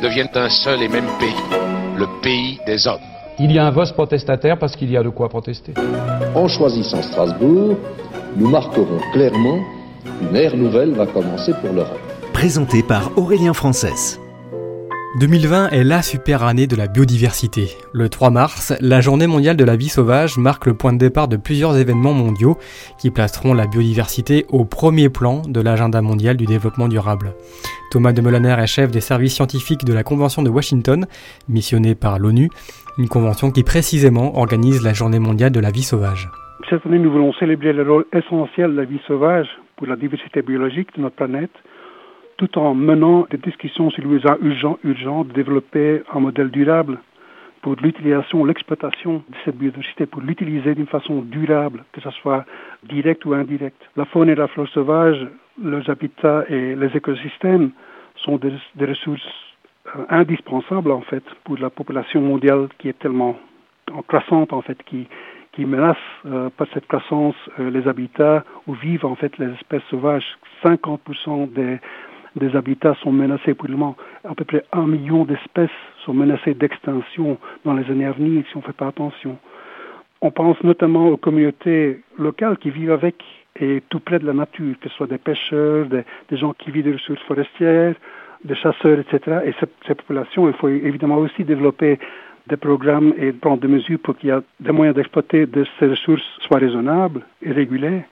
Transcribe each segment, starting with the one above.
deviennent un seul et même pays, le pays des hommes. Il y a un vote protestataire parce qu'il y a de quoi protester. En choisissant Strasbourg, nous marquerons clairement qu'une ère nouvelle va commencer pour l'Europe. Présenté par Aurélien Frances. 2020 est la super année de la biodiversité. Le 3 mars, la journée mondiale de la vie sauvage marque le point de départ de plusieurs événements mondiaux qui placeront la biodiversité au premier plan de l'agenda mondial du développement durable. Thomas de Molaner est chef des services scientifiques de la Convention de Washington, missionné par l'ONU, une convention qui précisément organise la journée mondiale de la vie sauvage. Cette année, nous voulons célébrer le rôle essentiel de la vie sauvage pour la diversité biologique de notre planète tout en menant des discussions sur le besoin urgent, urgent de développer un modèle durable pour l'utilisation, l'exploitation de cette biodiversité, pour l'utiliser d'une façon durable, que ce soit direct ou indirect. La faune et la flore sauvage, leurs habitats et les écosystèmes sont des, des ressources euh, indispensables en fait pour la population mondiale qui est tellement en croissante en fait, qui, qui menace euh, par cette croissance euh, les habitats où vivent en fait les espèces sauvages. 50% des des habitats sont menacés pour le moment. À peu près un million d'espèces sont menacées d'extinction dans les années à venir si on ne fait pas attention. On pense notamment aux communautés locales qui vivent avec et tout près de la nature, que ce soit des pêcheurs, des, gens qui vivent des ressources forestières, des chasseurs, etc. Et ces populations, il faut évidemment aussi développer des programmes et prendre des mesures pour qu'il y ait des moyens d'exploiter de ces ressources soient raisonnables et réguliers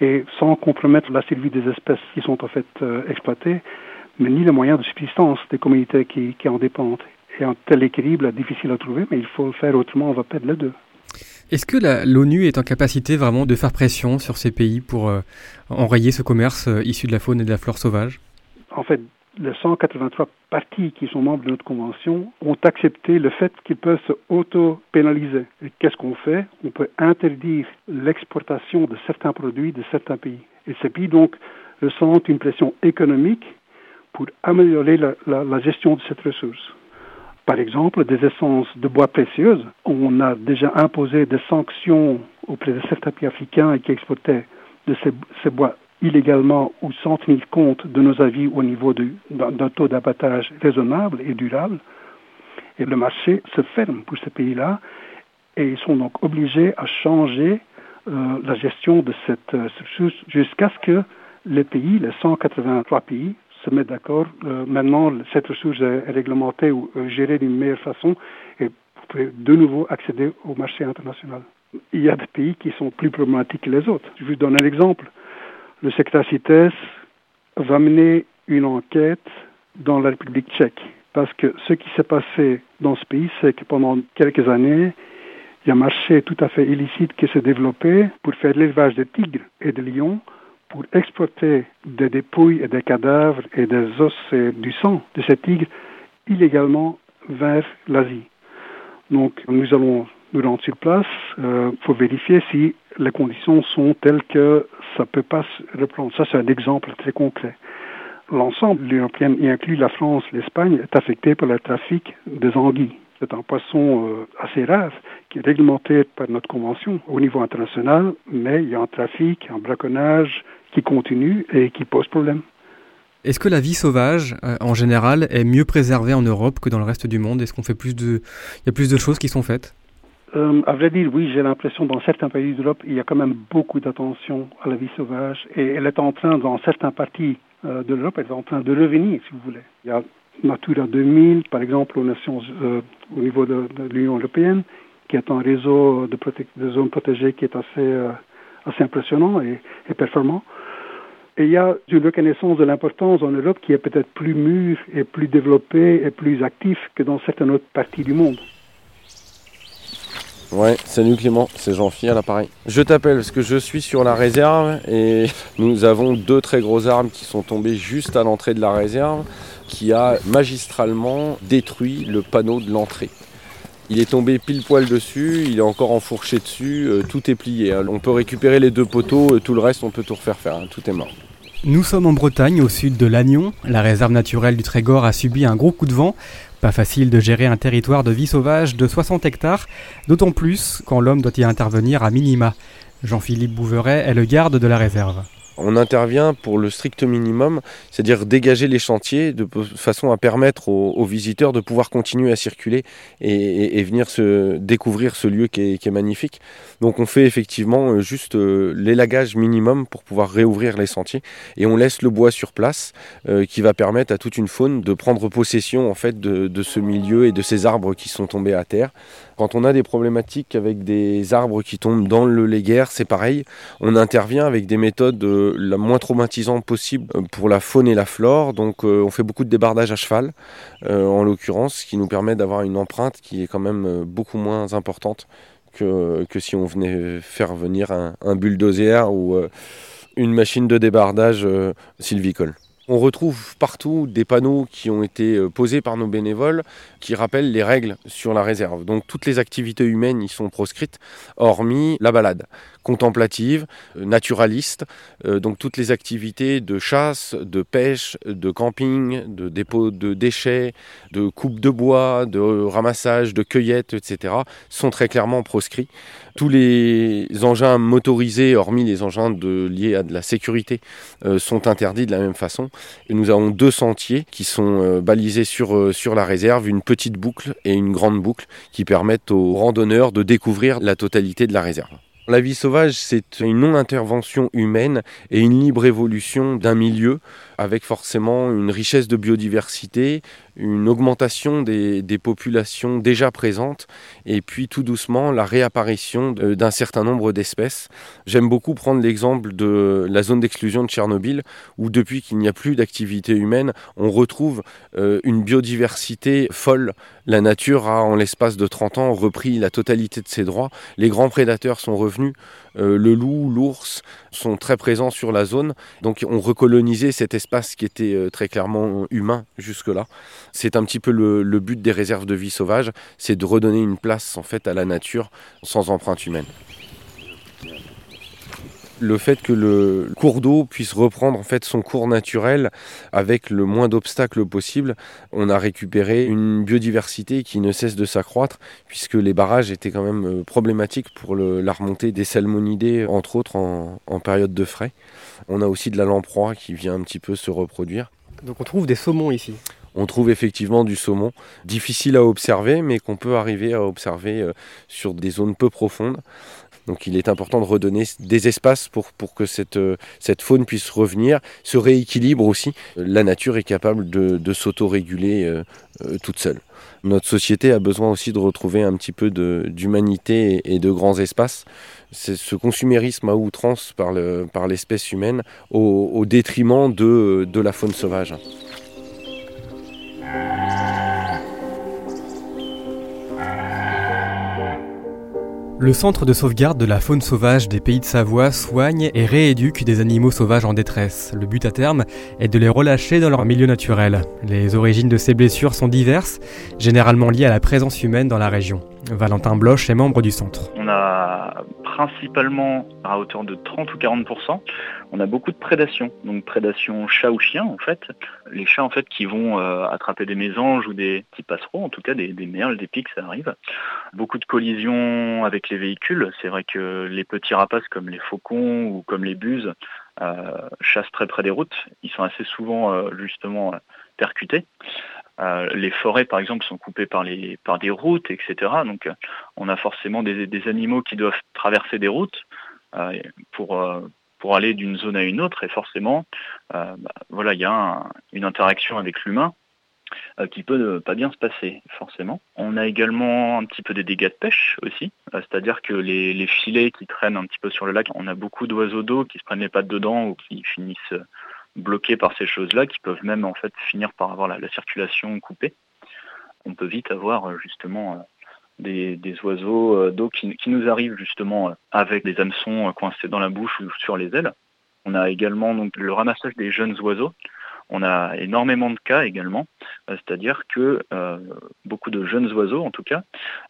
et sans compromettre la survie des espèces qui sont en fait euh, exploitées, mais ni les moyens de subsistance des communautés qui, qui en dépendent. Et un tel équilibre est difficile à trouver, mais il faut le faire autrement, on va perdre les deux. Est-ce que l'ONU est en capacité vraiment de faire pression sur ces pays pour euh, enrayer ce commerce euh, issu de la faune et de la flore sauvage? En fait, les 183 partis qui sont membres de notre convention ont accepté le fait qu'ils peuvent se auto-pénaliser. Et qu'est-ce qu'on fait? On peut interdire l'exportation de certains produits de certains pays. Et ces pays, donc, ressentent une pression économique pour améliorer la, la gestion de cette ressource. Par exemple, des essences de bois précieuses, on a déjà imposé des sanctions auprès de certains pays africains qui exportaient de ces, ces bois illégalement ou sans tenir compte de nos avis au niveau d'un taux d'abattage raisonnable et durable. Et le marché se ferme pour ces pays-là et ils sont donc obligés à changer euh, la gestion de cette euh, ressource jusqu'à ce que les pays, les 183 pays, se mettent d'accord. Euh, maintenant, cette ressource est réglementée ou gérée d'une meilleure façon et vous pouvez de nouveau accéder au marché international. Il y a des pays qui sont plus problématiques que les autres. Je vous donne un exemple le secrétaire CITES va mener une enquête dans la République tchèque. Parce que ce qui s'est passé dans ce pays, c'est que pendant quelques années, il y a un marché tout à fait illicite qui s'est développé pour faire l'élevage de tigres et de lions, pour exporter des dépouilles et des cadavres et des os et du sang de ces tigres illégalement vers l'Asie. Donc nous allons nous rendre sur place euh, pour vérifier si les conditions sont telles que ça ne peut pas se reprendre. Ça, c'est un exemple très concret. L'ensemble de l'Union européenne, y inclut la France, l'Espagne, est affecté par le trafic des anguilles. C'est un poisson euh, assez rare qui est réglementé par notre convention au niveau international, mais il y a un trafic, un braconnage qui continue et qui pose problème. Est-ce que la vie sauvage, euh, en général, est mieux préservée en Europe que dans le reste du monde? Est-ce qu'on fait plus de, il y a plus de choses qui sont faites? Euh, à vrai dire, oui, j'ai l'impression dans certains pays d'Europe, il y a quand même beaucoup d'attention à la vie sauvage et elle est en train, dans certains parties euh, de l'Europe, elle est en train de revenir, si vous voulez. Il y a Natura 2000, par exemple, aux nations, euh, au niveau de, l'Union européenne, qui est un réseau de, de, zones protégées qui est assez, assez impressionnant et, et performant. Et il y a une reconnaissance de l'importance en Europe qui est peut-être plus mûre et plus développée et plus active que dans certaines autres parties du monde. Ouais, salut Clément, c'est Jean-Philippe à l'appareil. Je t'appelle parce que je suis sur la réserve et nous avons deux très gros arbres qui sont tombés juste à l'entrée de la réserve. qui a magistralement détruit le panneau de l'entrée. Il est tombé pile poil dessus, il est encore enfourché dessus, euh, tout est plié. hein. On peut récupérer les deux poteaux, euh, tout le reste on peut tout refaire faire, hein. tout est mort. Nous sommes en Bretagne, au sud de Lannion. La réserve naturelle du Trégor a subi un gros coup de vent. Pas facile de gérer un territoire de vie sauvage de 60 hectares, d'autant plus quand l'homme doit y intervenir à minima. Jean-Philippe Bouveret est le garde de la réserve. On intervient pour le strict minimum, c'est-à-dire dégager les chantiers de façon à permettre aux, visiteurs de pouvoir continuer à circuler et, venir se découvrir ce lieu qui est, magnifique. Donc on fait effectivement euh, juste euh, l'élagage minimum pour pouvoir réouvrir les sentiers et on laisse le bois sur place euh, qui va permettre à toute une faune de prendre possession en fait de ce milieu et de ces arbres qui sont tombés à terre. Quand on a des problématiques avec des arbres qui tombent dans le léguerre, c'est pareil. On intervient avec des méthodes euh, la moins traumatisantes possible euh, pour la faune et la flore. Donc euh, on fait beaucoup de débardage à cheval, en l'occurrence, ce qui nous permet d'avoir une empreinte qui est quand même beaucoup moins importante que, si on venait faire venir un, un bulldozer ou une machine de débardage sylvicole. On retrouve partout des panneaux qui ont été euh, posés par nos bénévoles qui rappellent les règles sur la réserve. Donc toutes les activités humaines y sont proscrites, hormis la balade contemplative, euh, naturaliste, euh, donc toutes les activités de chasse, de pêche, de camping, de dépôt de déchets, de coupe de bois, de ramassage, de cueillette, etc., sont très clairement proscrits. Tous les engins motorisés, hormis les engins liés à de la sécurité, sont interdits de la même façon. Nous avons deux sentiers qui sont euh, balisés sur, euh, sur la réserve, une petite boucle et une grande boucle qui permettent aux randonneurs de découvrir la totalité de la réserve. La vie sauvage, c'est une non-intervention humaine et une libre évolution d'un milieu avec forcément une richesse de biodiversité, une augmentation des, populations déjà présentes et puis tout doucement la réapparition d'un certain nombre d'espèces. J'aime beaucoup prendre l'exemple de la zone d'exclusion de Tchernobyl où depuis qu'il n'y a plus d'activité humaine, on retrouve euh, une biodiversité folle. La nature a en l'espace de 30 ans repris la totalité de ses droits. Les grands prédateurs sont revenus. Euh, le loup, l'ours sont très présents sur la zone. Donc on recolonisait cet espace qui était euh, très clairement humain jusque-là. C'est un petit peu le, le but des réserves de vie sauvage, c'est de redonner une place en fait à la nature sans empreinte humaine. Le fait que le cours d'eau puisse reprendre en fait son cours naturel avec le moins d'obstacles possible, on a récupéré une biodiversité qui ne cesse de s'accroître puisque les barrages étaient quand même euh, problématiques pour le- la remontée des salmonidés entre autres en, en période de frais. On a aussi de la lamproie qui vient un petit peu se reproduire. Donc on trouve des saumons ici. On trouve effectivement du saumon, difficile à observer, mais qu'on peut arriver à observer euh, sur des zones peu profondes. Donc il est important de redonner des espaces pour, que cette, euh, cette faune puisse revenir, se rééquilibre aussi. La nature est capable de, s'autoréguler euh, euh, toute seule. Notre société a besoin aussi de retrouver un petit peu d'humanité et, de grands espaces. C'est ce consumérisme à outrance par le- par l'espèce humaine au, détriment de la faune sauvage. Le centre de sauvegarde de la faune sauvage des pays de Savoie soigne et rééduque des animaux sauvages en détresse. Le but à terme est de les relâcher dans leur milieu naturel. Les origines de ces blessures sont diverses, généralement liées à la présence humaine dans la région. Valentin Bloch est membre du centre. Principalement à hauteur de 30 ou 40% on a beaucoup de prédation, donc prédation chat ou chien en fait. Les chats en fait qui vont euh, attraper des mésanges ou des petits passereaux, en tout cas des, merles, des pics, ça arrive. Beaucoup de collisions avec les véhicules. C'est vrai que les petits rapaces comme les faucons ou comme les buses euh, chassent très près des routes. Ils sont assez souvent euh, justement percutés. Euh, les forêts, par exemple, sont coupées par, les, par des routes, etc. Donc, euh, on a forcément des, animaux qui doivent traverser des routes euh, pour, pour aller d'une zone à une autre. Et forcément, bah, voilà, il y a un, une interaction avec l'humain euh, qui peut pas bien se passer, forcément. On a également un petit peu des dégâts de pêche aussi, euh, c'est-à-dire que les, les, filets qui traînent un petit peu sur le lac, on a beaucoup d'oiseaux d'eau qui se prennent les pattes dedans ou qui finissent bloqués par ces choses-là, qui peuvent même en fait finir par avoir la, la circulation coupée. On peut vite avoir euh, justement des, des, oiseaux euh, d'eau qui, nous arrivent justement avec des hameçons coincés dans la bouche ou sur les ailes. On a également donc le ramassage des jeunes oiseaux. On a énormément de cas également, c'est-à-dire que beaucoup de jeunes oiseaux, en tout cas,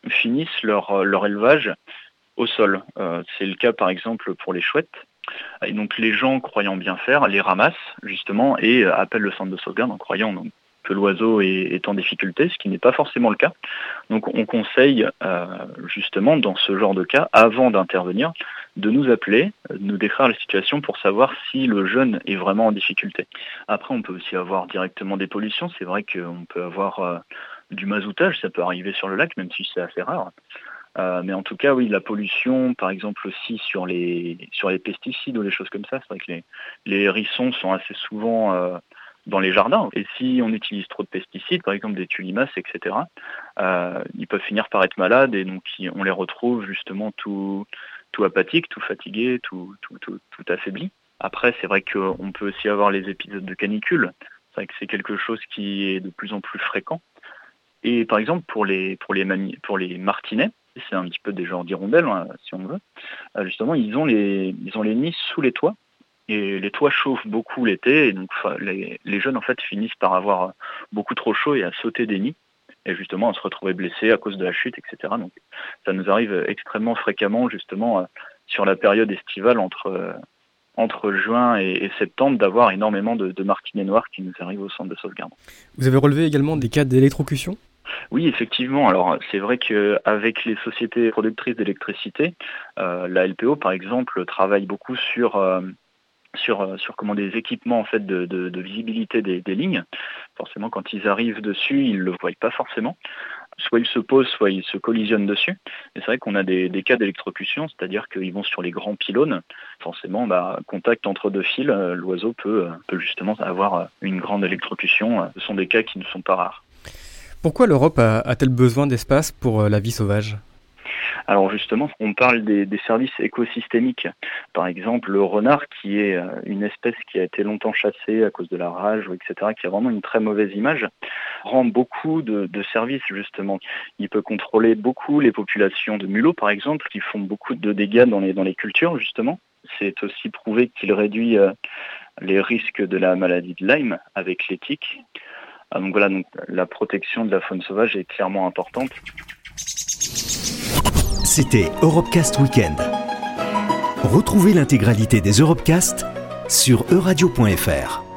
finissent leur élevage au sol. C'est le cas par exemple pour les chouettes. Et donc les gens, croyant bien faire, les ramassent justement et appellent le centre de sauvegarde en croyant que l'oiseau est, en difficulté, ce qui n'est pas forcément le cas. Donc on conseille euh, justement dans ce genre de cas, avant d'intervenir, de nous appeler, de nous décrire la situation pour savoir si le jeune est vraiment en difficulté. Après, on peut aussi avoir directement des pollutions. C'est vrai qu'on peut avoir euh, du mazoutage, ça peut arriver sur le lac, même si c'est assez rare. Euh, mais en tout cas, oui, la pollution, par exemple aussi sur les sur les pesticides ou les choses comme ça, c'est vrai que les, les hérissons sont assez souvent dans les jardins. Et si on utilise trop de pesticides, par exemple des tulimaces, etc., euh, ils peuvent finir par être malades et donc on les retrouve justement tout, tout apathiques, tout fatigués, tout, tout, tout, tout affaiblis. Après, c'est vrai qu'on peut aussi avoir les épisodes de canicule. C'est vrai que c'est quelque chose qui est de plus en plus fréquent. Et par exemple, pour les, pour les, pour les martinets, c'est un petit peu des genres d'hirondelles, hein, si on veut, euh, justement, ils ont, les, ils ont les nids sous les toits. Et les toits chauffent beaucoup l'été, et donc les, jeunes en fait finissent par avoir beaucoup trop chaud et à sauter des nids, et justement à se retrouver blessés à cause de la chute, etc. Donc ça nous arrive extrêmement fréquemment justement euh, sur la période estivale entre euh, entre juin et, septembre d'avoir énormément de, de martinets noirs qui nous arrivent au centre de sauvegarde. Vous avez relevé également des cas d'électrocution? Oui, effectivement. Alors, c'est vrai qu'avec les sociétés productrices d'électricité, euh, la LPO, par exemple, travaille beaucoup sur sur, euh, sur comment des équipements en fait de, visibilité des, lignes. Forcément, quand ils arrivent dessus, ils ne le voient pas forcément. Soit ils se posent, soit ils se collisionnent dessus. Et c'est vrai qu'on a des, cas d'électrocution, c'est-à-dire qu'ils vont sur les grands pylônes. Forcément, bah, contact entre deux fils, euh, l'oiseau euh, peut justement avoir une grande électrocution. Ce sont des cas qui ne sont pas rares. Pourquoi l'Europe a-t-elle besoin d'espace pour la vie sauvage? Alors justement, on parle des, services écosystémiques. Par exemple, le renard, qui est euh, une espèce qui a été longtemps chassée à cause de la rage, etc., qui a vraiment une très mauvaise image, rend beaucoup de, services justement. Il peut contrôler beaucoup les populations de mulots, par exemple, qui font beaucoup de dégâts dans les, dans les cultures, justement. C'est aussi prouvé qu'il réduit euh, les risques de la maladie de Lyme avec l'éthique. Ah, donc voilà, donc la protection de la faune sauvage est clairement importante. C'était Europecast Weekend. Retrouvez l'intégralité des Europecast sur euradio.fr.